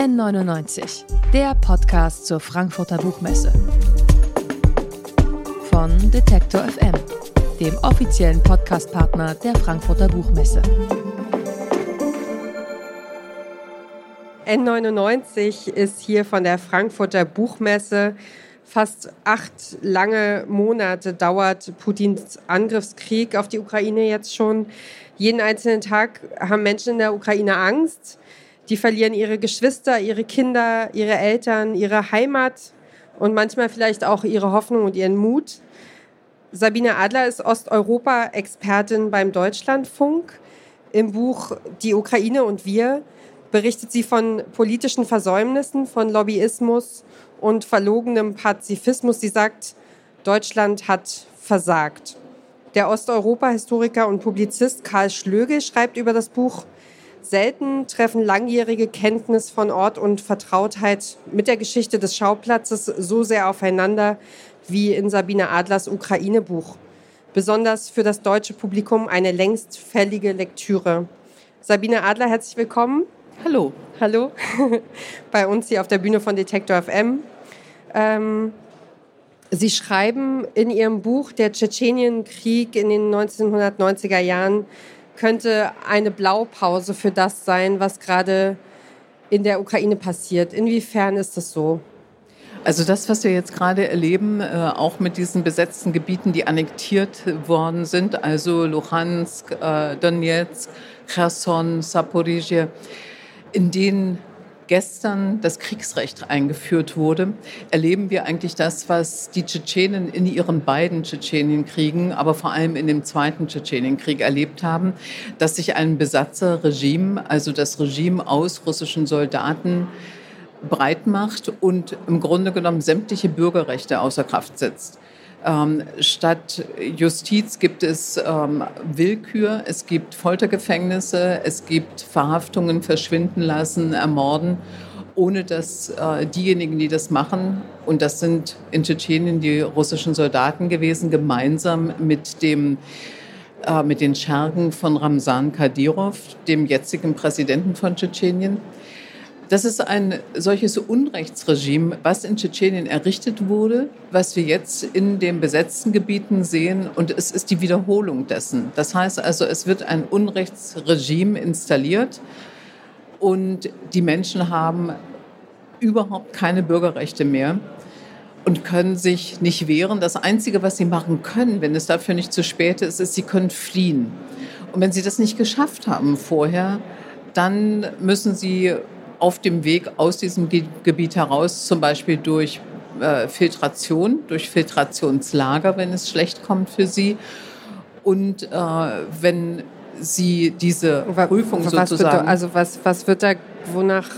N99, der Podcast zur Frankfurter Buchmesse. Von Detektor FM, dem offiziellen Podcastpartner der Frankfurter Buchmesse. N99 ist hier von der Frankfurter Buchmesse. Fast acht lange Monate dauert Putins Angriffskrieg auf die Ukraine jetzt schon. Jeden einzelnen Tag haben Menschen in der Ukraine Angst. Die verlieren ihre Geschwister, ihre Kinder, ihre Eltern, ihre Heimat und manchmal vielleicht auch ihre Hoffnung und ihren Mut. Sabine Adler ist Osteuropa-Expertin beim Deutschlandfunk. Im Buch Die Ukraine und wir berichtet sie von politischen Versäumnissen, von Lobbyismus und verlogenem Pazifismus. Sie sagt, Deutschland hat versagt. Der Osteuropa-Historiker und Publizist Karl Schlögel schreibt über das Buch, Selten treffen langjährige Kenntnis von Ort und Vertrautheit mit der Geschichte des Schauplatzes so sehr aufeinander wie in Sabine Adlers Ukraine-Buch. Besonders für das deutsche Publikum eine längst fällige Lektüre. Sabine Adler, herzlich willkommen. Hallo. Hallo. Bei uns hier auf der Bühne von Detektor FM. Ähm, Sie schreiben in Ihrem Buch, der Tschetschenienkrieg in den 1990er Jahren könnte eine Blaupause für das sein, was gerade in der Ukraine passiert. Inwiefern ist das so? Also das, was wir jetzt gerade erleben, äh, auch mit diesen besetzten Gebieten, die annektiert worden sind, also Luhansk, äh, Donetsk, Cherson, Saporizhia, in denen gestern das Kriegsrecht eingeführt wurde, erleben wir eigentlich das, was die Tschetschenen in ihren beiden Tschetschenienkriegen, aber vor allem in dem zweiten Tschetschenienkrieg erlebt haben, dass sich ein Besatzerregime, also das Regime aus russischen Soldaten, breit macht und im Grunde genommen sämtliche Bürgerrechte außer Kraft setzt. Ähm, statt Justiz gibt es ähm, Willkür, es gibt Foltergefängnisse, es gibt Verhaftungen, verschwinden lassen, ermorden, ohne dass äh, diejenigen, die das machen, und das sind in Tschetschenien die russischen Soldaten gewesen, gemeinsam mit dem äh, mit den Schergen von Ramsan Kadyrov, dem jetzigen Präsidenten von Tschetschenien, das ist ein solches Unrechtsregime, was in Tschetschenien errichtet wurde, was wir jetzt in den besetzten Gebieten sehen. Und es ist die Wiederholung dessen. Das heißt also, es wird ein Unrechtsregime installiert und die Menschen haben überhaupt keine Bürgerrechte mehr und können sich nicht wehren. Das Einzige, was sie machen können, wenn es dafür nicht zu spät ist, ist, sie können fliehen. Und wenn sie das nicht geschafft haben vorher, dann müssen sie auf dem Weg aus diesem Gebiet heraus, zum Beispiel durch äh, Filtration, durch Filtrationslager, wenn es schlecht kommt für sie. Und äh, wenn sie diese Prüfung was sozusagen. also was, was wird da, wonach?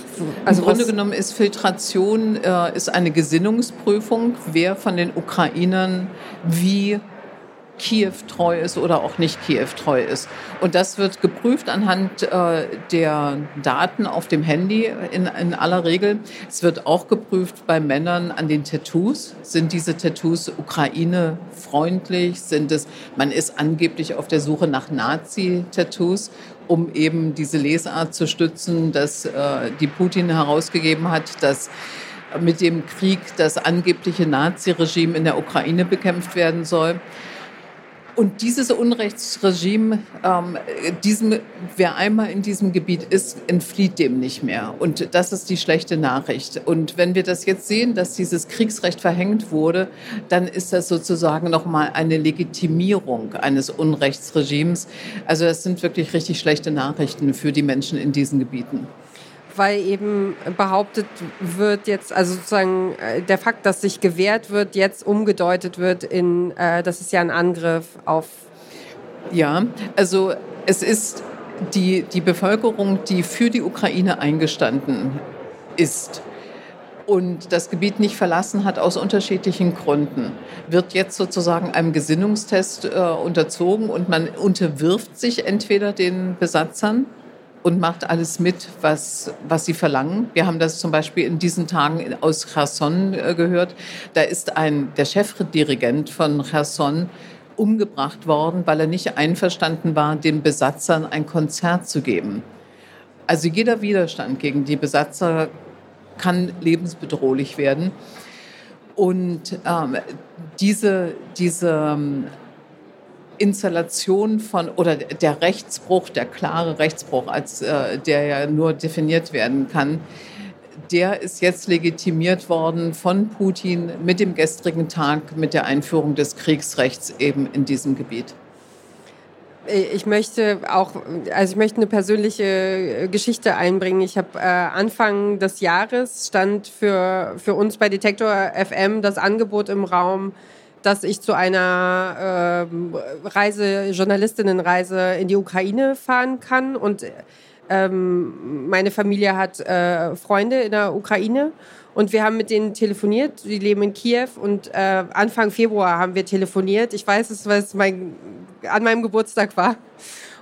Also Im Grunde genommen ist Filtration äh, ist eine Gesinnungsprüfung, wer von den Ukrainern wie Kiew treu ist oder auch nicht Kiew treu ist. Und das wird geprüft anhand äh, der Daten auf dem Handy in, in aller Regel. Es wird auch geprüft bei Männern an den Tattoos. Sind diese Tattoos Ukraine-freundlich? Sind es, man ist angeblich auf der Suche nach Nazi-Tattoos, um eben diese Lesart zu stützen, dass äh, die Putin herausgegeben hat, dass mit dem Krieg das angebliche Naziregime in der Ukraine bekämpft werden soll. Und dieses Unrechtsregime, ähm, diesem, wer einmal in diesem Gebiet ist, entflieht dem nicht mehr. Und das ist die schlechte Nachricht. Und wenn wir das jetzt sehen, dass dieses Kriegsrecht verhängt wurde, dann ist das sozusagen nochmal eine Legitimierung eines Unrechtsregimes. Also das sind wirklich richtig schlechte Nachrichten für die Menschen in diesen Gebieten weil eben behauptet wird jetzt, also sozusagen äh, der Fakt, dass sich gewehrt wird, jetzt umgedeutet wird in, äh, das ist ja ein Angriff auf. Ja, also es ist die, die Bevölkerung, die für die Ukraine eingestanden ist und das Gebiet nicht verlassen hat aus unterschiedlichen Gründen, wird jetzt sozusagen einem Gesinnungstest äh, unterzogen und man unterwirft sich entweder den Besatzern und macht alles mit, was, was sie verlangen. Wir haben das zum Beispiel in diesen Tagen aus Cherson äh, gehört. Da ist ein, der Chefdirigent von Cherson umgebracht worden, weil er nicht einverstanden war, den Besatzern ein Konzert zu geben. Also jeder Widerstand gegen die Besatzer kann lebensbedrohlich werden. Und ähm, diese, diese ähm, Installation von oder der Rechtsbruch, der klare Rechtsbruch, als äh, der ja nur definiert werden kann, der ist jetzt legitimiert worden von Putin mit dem gestrigen Tag, mit der Einführung des Kriegsrechts eben in diesem Gebiet. Ich möchte auch, also ich möchte eine persönliche äh, Geschichte einbringen. Ich habe äh, Anfang des Jahres stand für, für uns bei Detektor FM das Angebot im Raum, dass ich zu einer äh, Reise, Journalistinnenreise in die Ukraine fahren kann. Und ähm, meine Familie hat äh, Freunde in der Ukraine. Und wir haben mit denen telefoniert. Die leben in Kiew und äh, Anfang Februar haben wir telefoniert. Ich weiß es, weil es mein, an meinem Geburtstag war.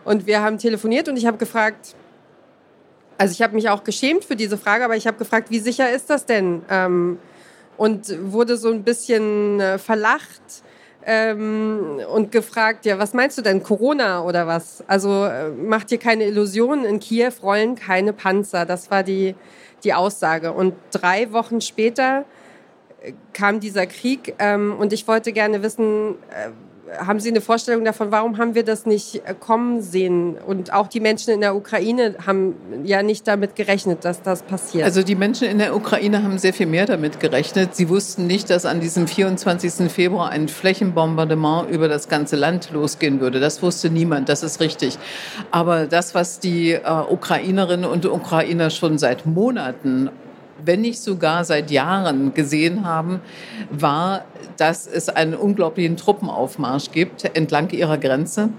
Und wir haben telefoniert und ich habe gefragt, also ich habe mich auch geschämt für diese Frage, aber ich habe gefragt, wie sicher ist das denn? Ähm, und wurde so ein bisschen äh, verlacht ähm, und gefragt, ja, was meinst du denn, Corona oder was? Also äh, macht dir keine Illusionen, in Kiew rollen keine Panzer. Das war die, die Aussage. Und drei Wochen später äh, kam dieser Krieg ähm, und ich wollte gerne wissen, äh, haben Sie eine Vorstellung davon, warum haben wir das nicht äh, kommen sehen? Und auch die Menschen in der Ukraine haben ja nicht damit gerechnet, dass das passiert. Also die Menschen in der Ukraine haben sehr viel mehr damit gerechnet. Sie wussten nicht, dass an diesem 24. Februar ein Flächenbombardement über das ganze Land losgehen würde. Das wusste niemand, das ist richtig. Aber das, was die äh, Ukrainerinnen und Ukrainer schon seit Monaten wenn nicht sogar seit Jahren gesehen haben, war, dass es einen unglaublichen Truppenaufmarsch gibt entlang ihrer Grenze.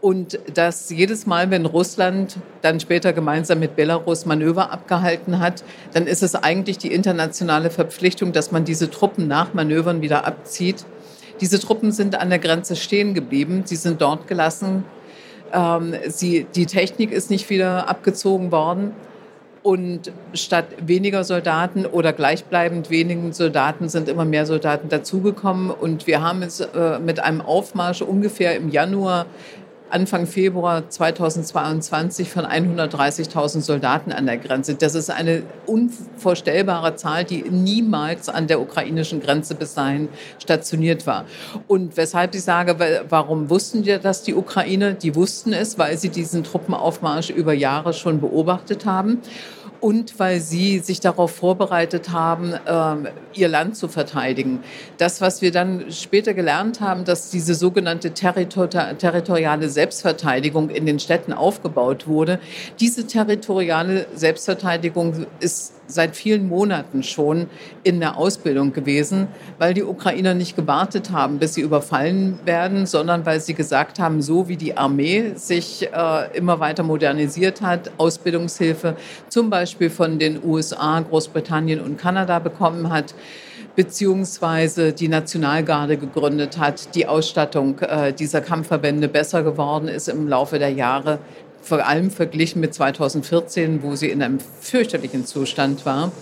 Und dass jedes Mal, wenn Russland dann später gemeinsam mit Belarus Manöver abgehalten hat, dann ist es eigentlich die internationale Verpflichtung, dass man diese Truppen nach Manövern wieder abzieht. Diese Truppen sind an der Grenze stehen geblieben, sie sind dort gelassen. Ähm, sie, die Technik ist nicht wieder abgezogen worden. Und statt weniger Soldaten oder gleichbleibend wenigen Soldaten sind immer mehr Soldaten dazugekommen. Und wir haben es äh, mit einem Aufmarsch ungefähr im Januar Anfang Februar 2022 von 130.000 Soldaten an der Grenze. Das ist eine unvorstellbare Zahl, die niemals an der ukrainischen Grenze bis dahin stationiert war. Und weshalb ich sage, warum wussten wir das die Ukraine? Die wussten es, weil sie diesen Truppenaufmarsch über Jahre schon beobachtet haben und weil sie sich darauf vorbereitet haben, ähm, ihr Land zu verteidigen. Das, was wir dann später gelernt haben, dass diese sogenannte territoriale Selbstverteidigung in den Städten aufgebaut wurde, diese territoriale Selbstverteidigung ist seit vielen Monaten schon in der Ausbildung gewesen, weil die Ukrainer nicht gewartet haben, bis sie überfallen werden, sondern weil sie gesagt haben, so wie die Armee sich äh, immer weiter modernisiert hat, Ausbildungshilfe zum Beispiel von den USA, Großbritannien und Kanada bekommen hat, beziehungsweise die Nationalgarde gegründet hat, die Ausstattung äh, dieser Kampfverbände besser geworden ist im Laufe der Jahre, vor allem verglichen mit 2014, wo sie in einem fürchterlichen Zustand war.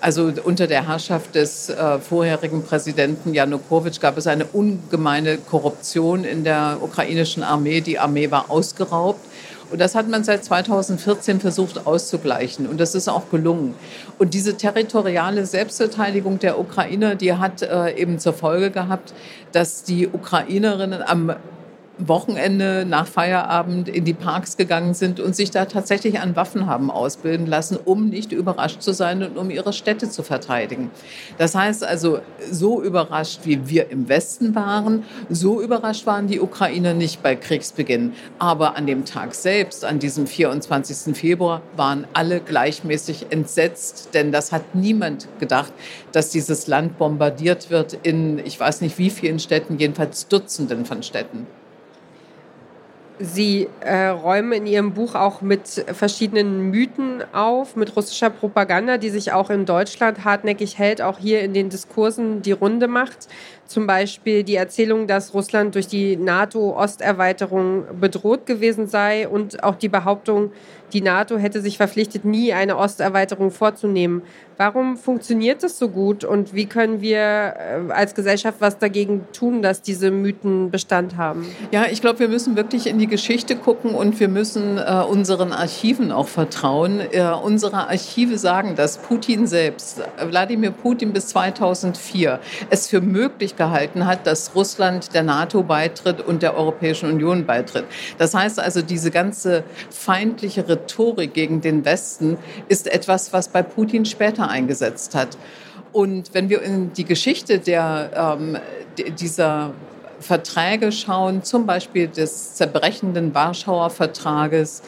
Also unter der Herrschaft des äh, vorherigen Präsidenten Janukowitsch gab es eine ungemeine Korruption in der ukrainischen Armee. Die Armee war ausgeraubt. Und das hat man seit 2014 versucht auszugleichen. Und das ist auch gelungen. Und diese territoriale Selbstverteidigung der Ukrainer, die hat äh, eben zur Folge gehabt, dass die Ukrainerinnen am Wochenende nach Feierabend in die Parks gegangen sind und sich da tatsächlich an Waffen haben ausbilden lassen, um nicht überrascht zu sein und um ihre Städte zu verteidigen. Das heißt also, so überrascht wie wir im Westen waren, so überrascht waren die Ukrainer nicht bei Kriegsbeginn. Aber an dem Tag selbst, an diesem 24. Februar, waren alle gleichmäßig entsetzt, denn das hat niemand gedacht, dass dieses Land bombardiert wird in, ich weiß nicht wie vielen Städten, jedenfalls Dutzenden von Städten. Sie äh, räumen in Ihrem Buch auch mit verschiedenen Mythen auf, mit russischer Propaganda, die sich auch in Deutschland hartnäckig hält, auch hier in den Diskursen die Runde macht. Zum Beispiel die Erzählung, dass Russland durch die NATO-Osterweiterung bedroht gewesen sei und auch die Behauptung, die NATO hätte sich verpflichtet, nie eine Osterweiterung vorzunehmen. Warum funktioniert das so gut und wie können wir äh, als Gesellschaft was dagegen tun, dass diese Mythen Bestand haben? Ja, ich glaube, wir müssen wirklich in die Geschichte gucken und wir müssen äh, unseren Archiven auch vertrauen. Äh, unsere Archive sagen, dass Putin selbst, Wladimir Putin bis 2004, es für möglich gehalten hat, dass Russland der NATO beitritt und der Europäischen Union beitritt. Das heißt also, diese ganze feindliche Rhetorik gegen den Westen ist etwas, was bei Putin später eingesetzt hat. Und wenn wir in die Geschichte der, ähm, dieser Verträge schauen, zum Beispiel des zerbrechenden Warschauer Vertrages,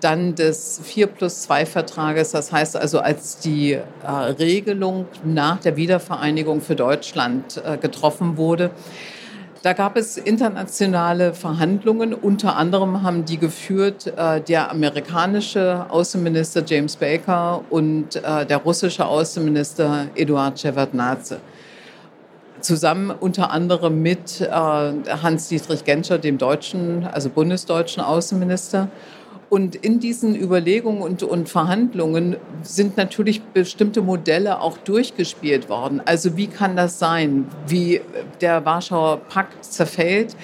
dann des 4 plus 2 Vertrages, das heißt also, als die äh, Regelung nach der Wiedervereinigung für Deutschland äh, getroffen wurde, da gab es internationale Verhandlungen. Unter anderem haben die geführt äh, der amerikanische Außenminister James Baker und äh, der russische Außenminister Eduard Shevardnadze zusammen unter anderem mit äh, Hans-Dietrich Genscher, dem deutschen, also bundesdeutschen Außenminister. Und in diesen Überlegungen und, und, Verhandlungen sind natürlich bestimmte Modelle auch durchgespielt worden. Also wie kann das sein, wie der Warschauer Pakt zerfällt?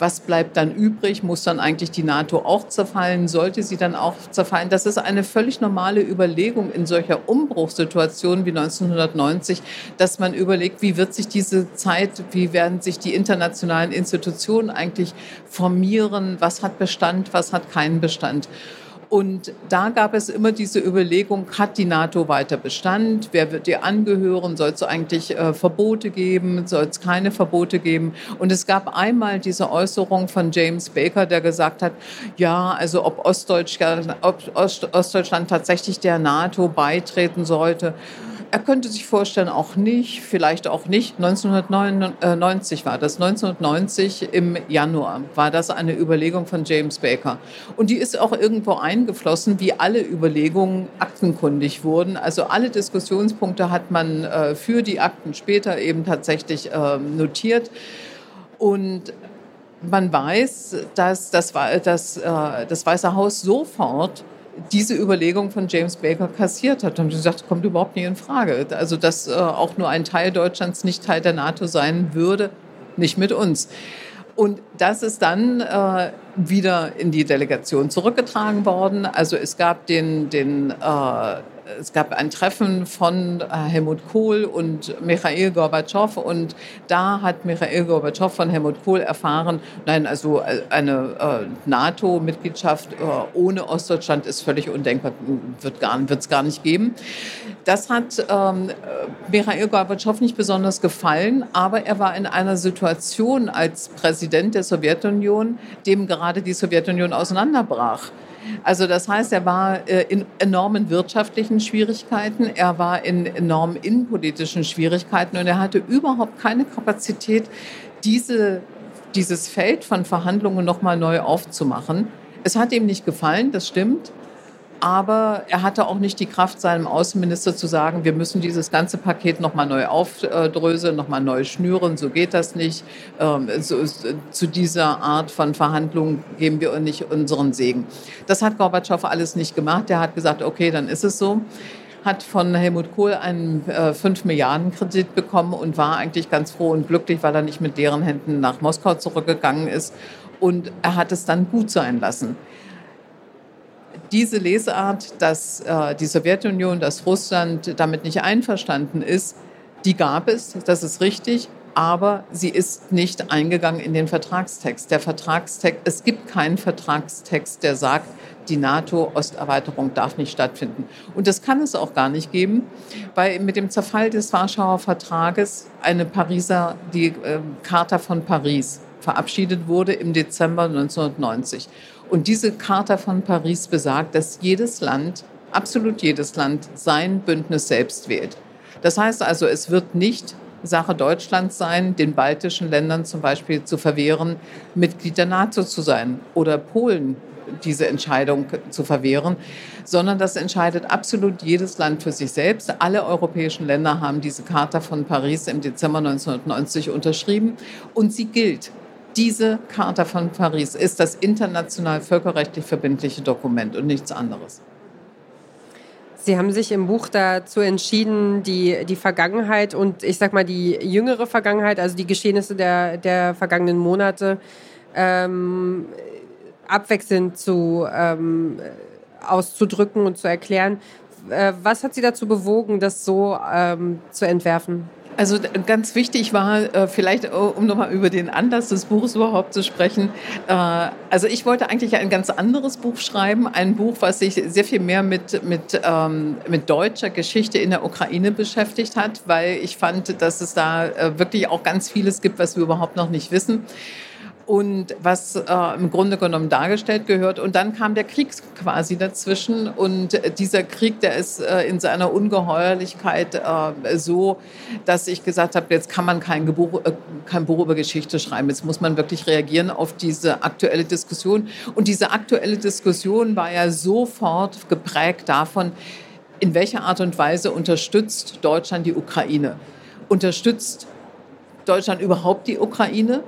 Was bleibt dann übrig? Muss dann eigentlich die NATO auch zerfallen? Sollte sie dann auch zerfallen? Das ist eine völlig normale Überlegung in solcher Umbruchssituation wie 1990, dass man überlegt, wie wird sich diese Zeit, wie werden sich die internationalen Institutionen eigentlich formieren? Was hat Bestand? Was hat keinen Bestand? Und da gab es immer diese Überlegung, hat die NATO weiter Bestand? Wer wird ihr angehören? Soll es eigentlich äh, Verbote geben? Soll es keine Verbote geben? Und es gab einmal diese Äußerung von James Baker, der gesagt hat, ja, also ob Ostdeutschland, ob Ostdeutschland tatsächlich der NATO beitreten sollte. Er könnte sich vorstellen, auch nicht, vielleicht auch nicht. 1999 war das. 1990 im Januar war das eine Überlegung von James Baker. Und die ist auch irgendwo eingeflossen, wie alle Überlegungen aktenkundig wurden. Also alle Diskussionspunkte hat man äh, für die Akten später eben tatsächlich äh, notiert. Und man weiß, dass das, das, äh, das Weiße Haus sofort diese Überlegung von James Baker kassiert hat. Und sie gesagt, kommt überhaupt nicht in Frage. Also, dass äh, auch nur ein Teil Deutschlands nicht Teil der NATO sein würde, nicht mit uns. Und das ist dann äh, wieder in die Delegation zurückgetragen worden. Also es gab den, den äh, es gab ein Treffen von äh, Helmut Kohl und Michael Gorbatschow und da hat Michael Gorbatschow von Helmut Kohl erfahren, nein, also äh, eine äh, NATO-Mitgliedschaft ohne Ostdeutschland ist völlig undenkbar, wird es gar nicht geben. Das hat ähm, Michael Gorbatschow nicht besonders gefallen, aber er war in einer Situation als Präsident der Sowjetunion, dem gerade die Sowjetunion auseinanderbrach. Also das heißt, er war äh, in enormen wirtschaftlichen Schwierigkeiten, er war in enormen innenpolitischen Schwierigkeiten und er hatte überhaupt keine Kapazität, diese, dieses Feld von Verhandlungen nochmal neu aufzumachen. Es hat ihm nicht gefallen, das stimmt. Aber er hatte auch nicht die Kraft, seinem Außenminister zu sagen, wir müssen dieses ganze Paket nochmal neu aufdröseln, nochmal neu schnüren. So geht das nicht. Ähm, zu dieser Art von Verhandlungen geben wir nicht unseren Segen. Das hat Gorbatschow alles nicht gemacht. Er hat gesagt, okay, dann ist es so hat von Helmut Kohl einen äh, 5 Milliarden Kredit bekommen und war eigentlich ganz froh und glücklich, weil er nicht mit leeren Händen nach Moskau zurückgegangen ist. Und er hat es dann gut sein lassen diese Lesart, dass äh, die Sowjetunion, dass Russland damit nicht einverstanden ist, die gab es, das ist richtig, aber sie ist nicht eingegangen in den Vertragstext. Der Vertragstext, es gibt keinen Vertragstext, der sagt, die NATO-Osterweiterung darf nicht stattfinden. Und das kann es auch gar nicht geben, weil mit dem Zerfall des Warschauer Vertrages eine Pariser, die äh, Charta von Paris verabschiedet wurde im Dezember 1990. Und diese Charta von Paris besagt, dass jedes Land, absolut jedes Land, sein Bündnis selbst wählt. Das heißt also, es wird nicht Sache Deutschlands sein, den baltischen Ländern zum Beispiel zu verwehren, Mitglied der NATO zu sein oder Polen diese Entscheidung zu verwehren, sondern das entscheidet absolut jedes Land für sich selbst. Alle europäischen Länder haben diese Charta von Paris im Dezember 1990 unterschrieben und sie gilt. Diese Charta von Paris ist das international völkerrechtlich verbindliche Dokument und nichts anderes. Sie haben sich im Buch dazu entschieden, die, die Vergangenheit und ich sag mal die jüngere Vergangenheit, also die Geschehnisse der, der vergangenen Monate, ähm, abwechselnd zu, ähm, auszudrücken und zu erklären. Äh, was hat Sie dazu bewogen, das so ähm, zu entwerfen? Also ganz wichtig war äh, vielleicht, äh, um nochmal über den Anlass des Buches überhaupt zu sprechen. Äh, also ich wollte eigentlich ein ganz anderes Buch schreiben, ein Buch, was sich sehr viel mehr mit, mit, ähm, mit deutscher Geschichte in der Ukraine beschäftigt hat, weil ich fand, dass es da äh, wirklich auch ganz vieles gibt, was wir überhaupt noch nicht wissen und was äh, im Grunde genommen dargestellt gehört. Und dann kam der Krieg quasi dazwischen. Und dieser Krieg, der ist äh, in seiner Ungeheuerlichkeit äh, so, dass ich gesagt habe, jetzt kann man kein, Gebuch, äh, kein Buch über Geschichte schreiben. Jetzt muss man wirklich reagieren auf diese aktuelle Diskussion. Und diese aktuelle Diskussion war ja sofort geprägt davon, in welcher Art und Weise unterstützt Deutschland die Ukraine? Unterstützt Deutschland überhaupt die Ukraine?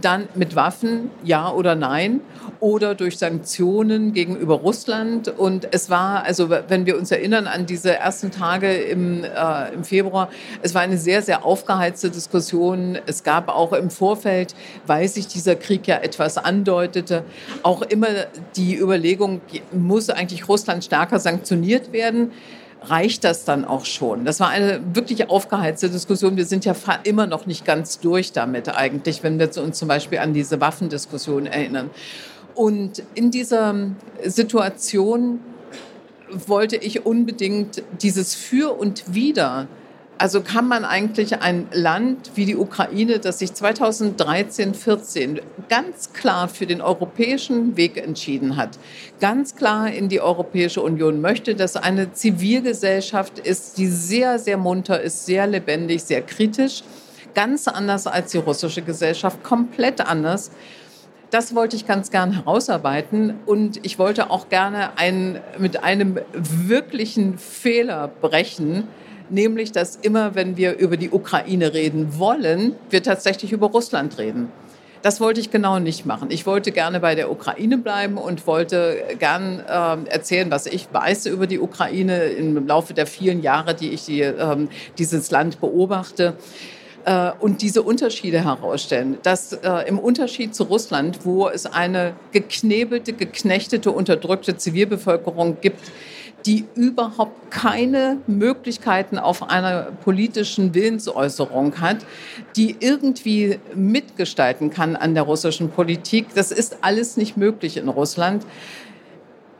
Dann mit Waffen, ja oder nein, oder durch Sanktionen gegenüber Russland. Und es war, also wenn wir uns erinnern an diese ersten Tage im, äh, im Februar, es war eine sehr, sehr aufgeheizte Diskussion. Es gab auch im Vorfeld, weil sich dieser Krieg ja etwas andeutete, auch immer die Überlegung, muss eigentlich Russland stärker sanktioniert werden? Reicht das dann auch schon? Das war eine wirklich aufgeheizte Diskussion. Wir sind ja immer noch nicht ganz durch damit eigentlich, wenn wir uns zum Beispiel an diese Waffendiskussion erinnern. Und in dieser Situation wollte ich unbedingt dieses Für und Wider also kann man eigentlich ein Land wie die Ukraine, das sich 2013, 14 ganz klar für den europäischen Weg entschieden hat, ganz klar in die Europäische Union möchte, dass eine Zivilgesellschaft ist, die sehr, sehr munter ist, sehr lebendig, sehr kritisch, ganz anders als die russische Gesellschaft, komplett anders. Das wollte ich ganz gern herausarbeiten und ich wollte auch gerne ein, mit einem wirklichen Fehler brechen, nämlich dass immer, wenn wir über die Ukraine reden wollen, wir tatsächlich über Russland reden. Das wollte ich genau nicht machen. Ich wollte gerne bei der Ukraine bleiben und wollte gern äh, erzählen, was ich weiß über die Ukraine im Laufe der vielen Jahre, die ich die, äh, dieses Land beobachte äh, und diese Unterschiede herausstellen. Dass äh, im Unterschied zu Russland, wo es eine geknebelte, geknechtete, unterdrückte Zivilbevölkerung gibt, die überhaupt keine Möglichkeiten auf einer politischen Willensäußerung hat, die irgendwie mitgestalten kann an der russischen Politik. Das ist alles nicht möglich in Russland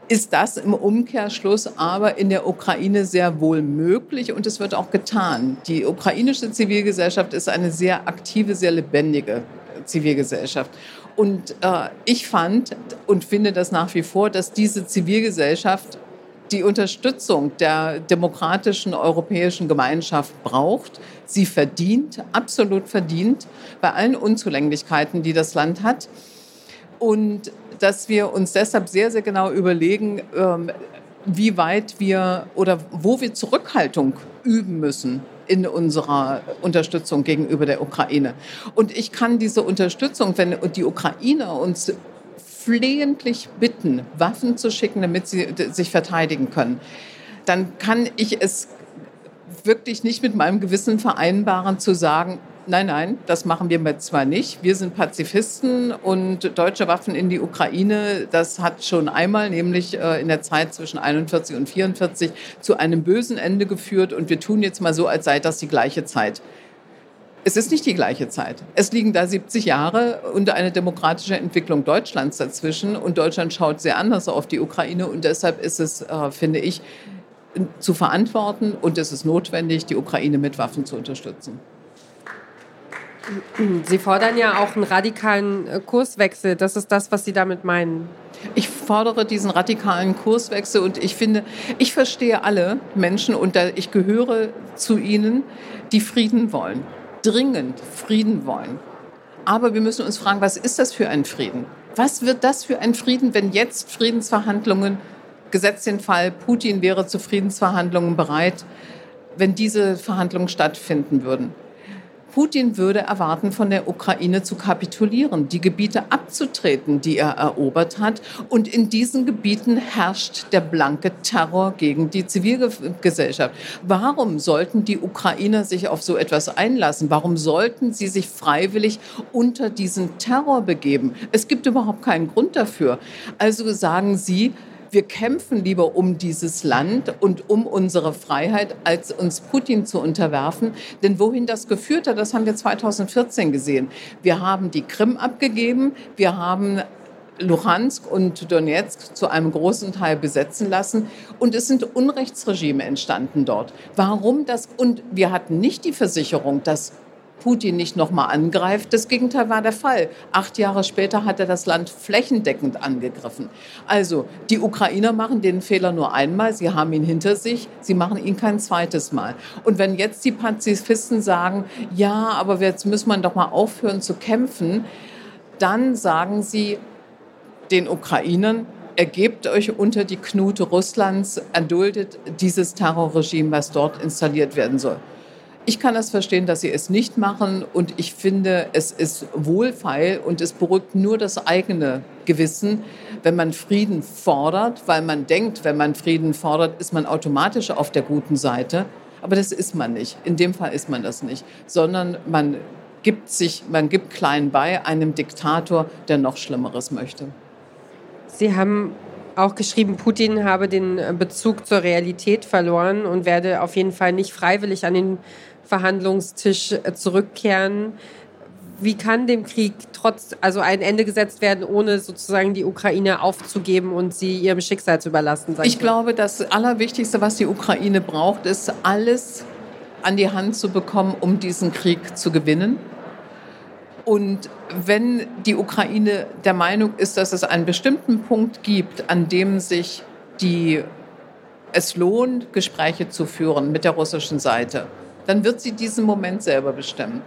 ist das im Umkehrschluss aber in der Ukraine sehr wohl möglich und es wird auch getan. Die ukrainische Zivilgesellschaft ist eine sehr aktive, sehr lebendige Zivilgesellschaft. Und äh, ich fand und finde das nach wie vor, dass diese Zivilgesellschaft die Unterstützung der demokratischen europäischen Gemeinschaft braucht. Sie verdient, absolut verdient, bei allen Unzulänglichkeiten, die das Land hat. Und dass wir uns deshalb sehr, sehr genau überlegen, ähm, wie weit wir oder wo wir Zurückhaltung üben müssen in unserer Unterstützung gegenüber der Ukraine. Und ich kann diese Unterstützung, wenn die Ukrainer uns flehentlich bitten, Waffen zu schicken, damit sie sich verteidigen können, dann kann ich es wirklich nicht mit meinem Gewissen vereinbaren zu sagen, nein, nein, das machen wir zwar nicht. Wir sind Pazifisten und deutsche Waffen in die Ukraine, das hat schon einmal, nämlich äh, in der Zeit zwischen 41 und 44, zu einem bösen Ende geführt und wir tun jetzt mal so, als sei das die gleiche Zeit. Es ist nicht die gleiche Zeit. Es liegen da 70 Jahre und eine demokratische Entwicklung Deutschlands dazwischen. Und Deutschland schaut sehr anders auf die Ukraine. Und deshalb ist es, äh, finde ich, zu verantworten und es ist notwendig, die Ukraine mit Waffen zu unterstützen. Sie fordern ja auch einen radikalen äh, Kurswechsel. Das ist das, was Sie damit meinen. Ich fordere diesen radikalen Kurswechsel und ich finde, ich verstehe alle Menschen und ich gehöre zu ihnen, die Frieden wollen dringend Frieden wollen. Aber wir müssen uns fragen, was ist das für ein Frieden? Was wird das für ein Frieden, wenn jetzt Friedensverhandlungen, gesetzt den Fall, Putin wäre zu Friedensverhandlungen bereit, wenn diese Verhandlungen stattfinden würden? Putin würde erwarten, von der Ukraine zu kapitulieren, die Gebiete abzutreten, die er erobert hat. Und in diesen Gebieten herrscht der blanke Terror gegen die Zivilgesellschaft. Warum sollten die Ukrainer sich auf so etwas einlassen? Warum sollten sie sich freiwillig unter diesen Terror begeben? Es gibt überhaupt keinen Grund dafür. Also sagen Sie, wir kämpfen lieber um dieses Land und um unsere Freiheit, als uns Putin zu unterwerfen. Denn wohin das geführt hat, das haben wir 2014 gesehen. Wir haben die Krim abgegeben, wir haben Luhansk und Donetsk zu einem großen Teil besetzen lassen. Und es sind Unrechtsregime entstanden dort. Warum das? Und wir hatten nicht die Versicherung, dass Putin nicht nochmal angreift. Das Gegenteil war der Fall. Acht Jahre später hat er das Land flächendeckend angegriffen. Also die Ukrainer machen den Fehler nur einmal. Sie haben ihn hinter sich. Sie machen ihn kein zweites Mal. Und wenn jetzt die Pazifisten sagen, ja, aber jetzt muss man doch mal aufhören zu kämpfen, dann sagen sie den Ukrainern, ergebt euch unter die Knute Russlands, erduldet dieses Terrorregime, was dort installiert werden soll. Ich kann das verstehen, dass sie es nicht machen und ich finde, es ist wohlfeil und es beruhigt nur das eigene Gewissen, wenn man Frieden fordert, weil man denkt, wenn man Frieden fordert, ist man automatisch auf der guten Seite. Aber das ist man nicht. In dem Fall ist man das nicht, sondern man gibt sich, man gibt klein bei einem Diktator, der noch Schlimmeres möchte. Sie haben auch geschrieben, Putin habe den Bezug zur Realität verloren und werde auf jeden Fall nicht freiwillig an den Verhandlungstisch äh, zurückkehren. Wie kann dem Krieg trotz, also ein Ende gesetzt werden, ohne sozusagen die Ukraine aufzugeben und sie ihrem Schicksal zu überlassen? Ich glaube, das Allerwichtigste, was die Ukraine braucht, ist alles an die Hand zu bekommen, um diesen Krieg zu gewinnen. Und wenn die Ukraine der Meinung ist, dass es einen bestimmten Punkt gibt, an dem sich die, es lohnt, Gespräche zu führen mit der russischen Seite, dann wird sie diesen Moment selber bestimmen.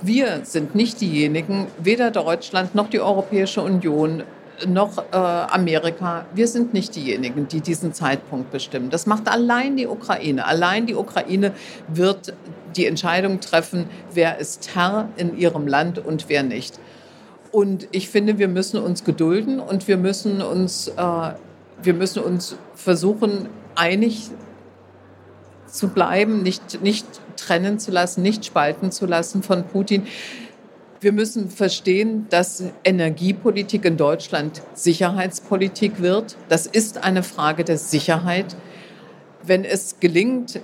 Wir sind nicht diejenigen, weder Deutschland noch die Europäische Union noch äh, Amerika, wir sind nicht diejenigen, die diesen Zeitpunkt bestimmen. Das macht allein die Ukraine. Allein die Ukraine wird die Entscheidung treffen, wer ist Herr in ihrem Land und wer nicht. Und ich finde, wir müssen uns gedulden und wir müssen uns, äh, wir müssen uns versuchen, einig zu bleiben, nicht, nicht trennen zu lassen, nicht spalten zu lassen von Putin. Wir müssen verstehen, dass Energiepolitik in Deutschland Sicherheitspolitik wird. Das ist eine Frage der Sicherheit. Wenn es gelingt,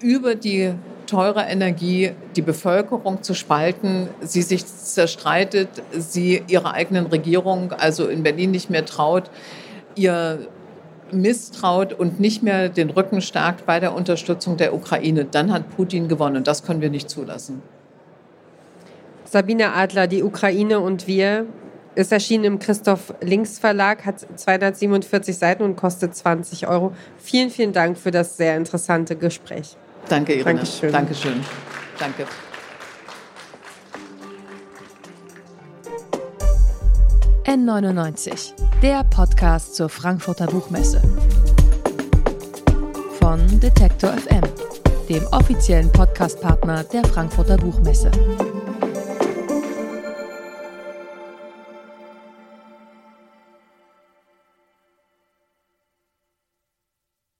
über die teure Energie die Bevölkerung zu spalten, sie sich zerstreitet, sie ihrer eigenen Regierung, also in Berlin nicht mehr traut, ihr misstraut und nicht mehr den Rücken stärkt bei der Unterstützung der Ukraine, dann hat Putin gewonnen. Das können wir nicht zulassen. Sabine Adler, die Ukraine und wir, ist erschienen im Christoph Links Verlag, hat 247 Seiten und kostet 20 Euro. Vielen, vielen Dank für das sehr interessante Gespräch. Danke, Irina. Dankeschön. Dankeschön. Danke. N99, der Podcast zur Frankfurter Buchmesse. Von Detektor FM, dem offiziellen Podcastpartner der Frankfurter Buchmesse.